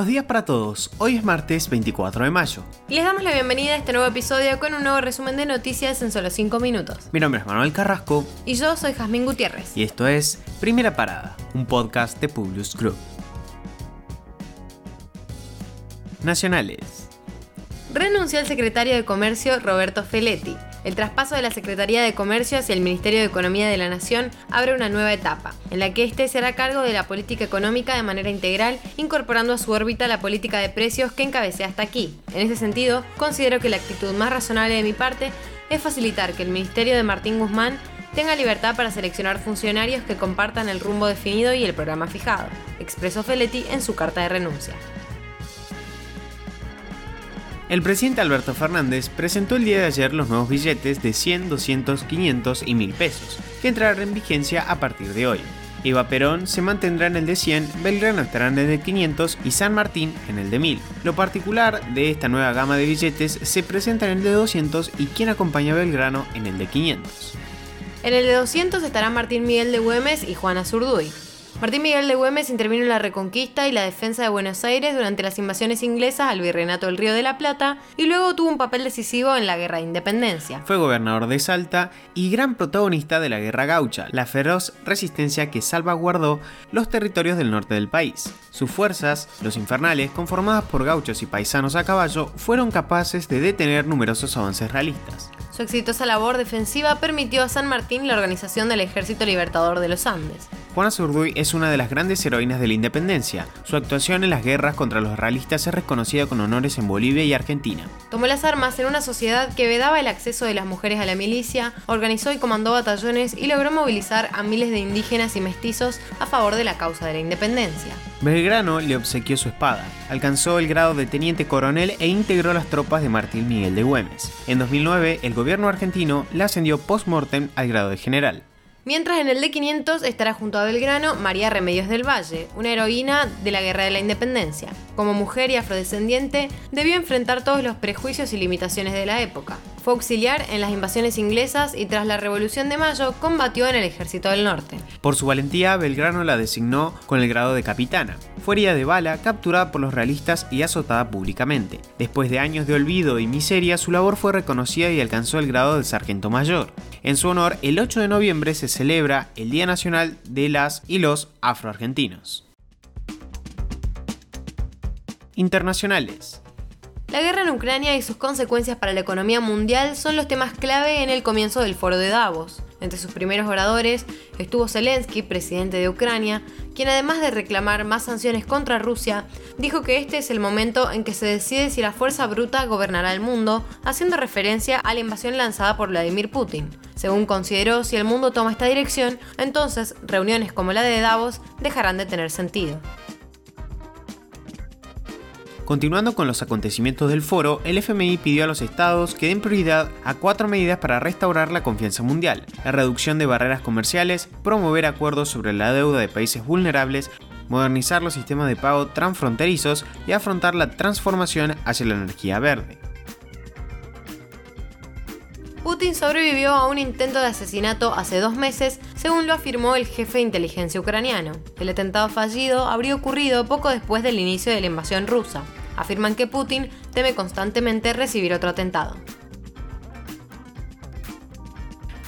Buenos días para todos, hoy es martes 24 de mayo. Y les damos la bienvenida a este nuevo episodio con un nuevo resumen de noticias en solo 5 minutos. Mi nombre es Manuel Carrasco. Y yo soy Jazmín Gutiérrez. Y esto es Primera Parada, un podcast de Publius Group. Nacionales. Renunció el secretario de Comercio Roberto Feletti. El traspaso de la Secretaría de Comercio hacia el Ministerio de Economía de la Nación abre una nueva etapa, en la que éste será cargo de la política económica de manera integral, incorporando a su órbita la política de precios que encabecé hasta aquí. En ese sentido, considero que la actitud más razonable de mi parte es facilitar que el Ministerio de Martín Guzmán tenga libertad para seleccionar funcionarios que compartan el rumbo definido y el programa fijado, expresó Feletti en su carta de renuncia. El presidente Alberto Fernández presentó el día de ayer los nuevos billetes de 100, 200, 500 y 1000 pesos, que entrarán en vigencia a partir de hoy. Eva Perón se mantendrá en el de 100, Belgrano estará en el de 500 y San Martín en el de 1000. Lo particular de esta nueva gama de billetes se presenta en el de 200 y quien acompaña a Belgrano en el de 500. En el de 200 estarán Martín Miguel de Güemes y Juana Zurduy. Martín Miguel de Güemes intervino en la reconquista y la defensa de Buenos Aires durante las invasiones inglesas al Virreinato del Río de la Plata y luego tuvo un papel decisivo en la Guerra de Independencia. Fue gobernador de Salta y gran protagonista de la Guerra Gaucha, la feroz resistencia que salvaguardó los territorios del norte del país. Sus fuerzas, los infernales, conformadas por gauchos y paisanos a caballo, fueron capaces de detener numerosos avances realistas. Su exitosa labor defensiva permitió a San Martín la organización del Ejército Libertador de los Andes. Juana Zurduy es una de las grandes heroínas de la independencia. Su actuación en las guerras contra los realistas es reconocida con honores en Bolivia y Argentina. Tomó las armas en una sociedad que vedaba el acceso de las mujeres a la milicia, organizó y comandó batallones y logró movilizar a miles de indígenas y mestizos a favor de la causa de la independencia. Belgrano le obsequió su espada, alcanzó el grado de teniente coronel e integró las tropas de Martín Miguel de Güemes. En 2009, el gobierno argentino le ascendió post-mortem al grado de general. Mientras en el D500 estará junto a Belgrano María Remedios del Valle, una heroína de la Guerra de la Independencia. Como mujer y afrodescendiente, debió enfrentar todos los prejuicios y limitaciones de la época. Fue auxiliar en las invasiones inglesas y tras la Revolución de Mayo combatió en el Ejército del Norte. Por su valentía, Belgrano la designó con el grado de capitana. Fue herida de bala, capturada por los realistas y azotada públicamente. Después de años de olvido y miseria, su labor fue reconocida y alcanzó el grado de sargento mayor. En su honor, el 8 de noviembre se celebra el Día Nacional de las y los Afroargentinos. Internacionales. La guerra en Ucrania y sus consecuencias para la economía mundial son los temas clave en el comienzo del foro de Davos. Entre sus primeros oradores estuvo Zelensky, presidente de Ucrania, quien además de reclamar más sanciones contra Rusia, dijo que este es el momento en que se decide si la fuerza bruta gobernará el mundo, haciendo referencia a la invasión lanzada por Vladimir Putin. Según consideró, si el mundo toma esta dirección, entonces reuniones como la de Davos dejarán de tener sentido. Continuando con los acontecimientos del foro, el FMI pidió a los estados que den prioridad a cuatro medidas para restaurar la confianza mundial, la reducción de barreras comerciales, promover acuerdos sobre la deuda de países vulnerables, modernizar los sistemas de pago transfronterizos y afrontar la transformación hacia la energía verde. Putin sobrevivió a un intento de asesinato hace dos meses, según lo afirmó el jefe de inteligencia ucraniano. El atentado fallido habría ocurrido poco después del inicio de la invasión rusa afirman que Putin teme constantemente recibir otro atentado.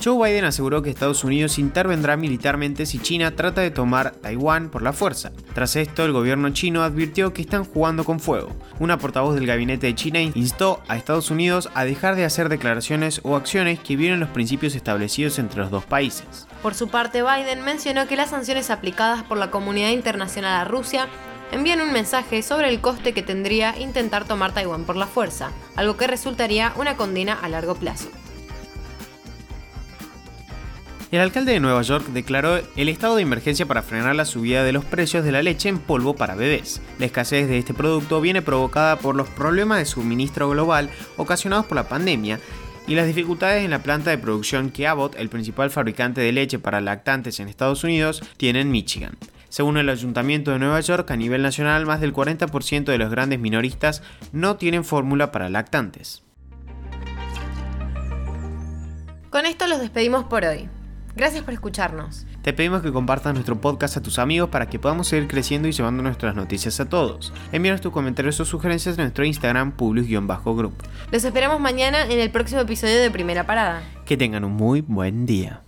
Joe Biden aseguró que Estados Unidos intervendrá militarmente si China trata de tomar Taiwán por la fuerza. Tras esto, el gobierno chino advirtió que están jugando con fuego. Una portavoz del gabinete de China instó a Estados Unidos a dejar de hacer declaraciones o acciones que violen los principios establecidos entre los dos países. Por su parte, Biden mencionó que las sanciones aplicadas por la comunidad internacional a Rusia envían un mensaje sobre el coste que tendría intentar tomar Taiwán por la fuerza, algo que resultaría una condena a largo plazo. El alcalde de Nueva York declaró el estado de emergencia para frenar la subida de los precios de la leche en polvo para bebés. La escasez de este producto viene provocada por los problemas de suministro global ocasionados por la pandemia y las dificultades en la planta de producción que Abbott, el principal fabricante de leche para lactantes en Estados Unidos, tiene en Michigan. Según el Ayuntamiento de Nueva York, a nivel nacional más del 40% de los grandes minoristas no tienen fórmula para lactantes. Con esto los despedimos por hoy. Gracias por escucharnos. Te pedimos que compartas nuestro podcast a tus amigos para que podamos seguir creciendo y llevando nuestras noticias a todos. Envíanos tus comentarios o sugerencias en nuestro Instagram, publius-group. Los esperamos mañana en el próximo episodio de Primera Parada. Que tengan un muy buen día.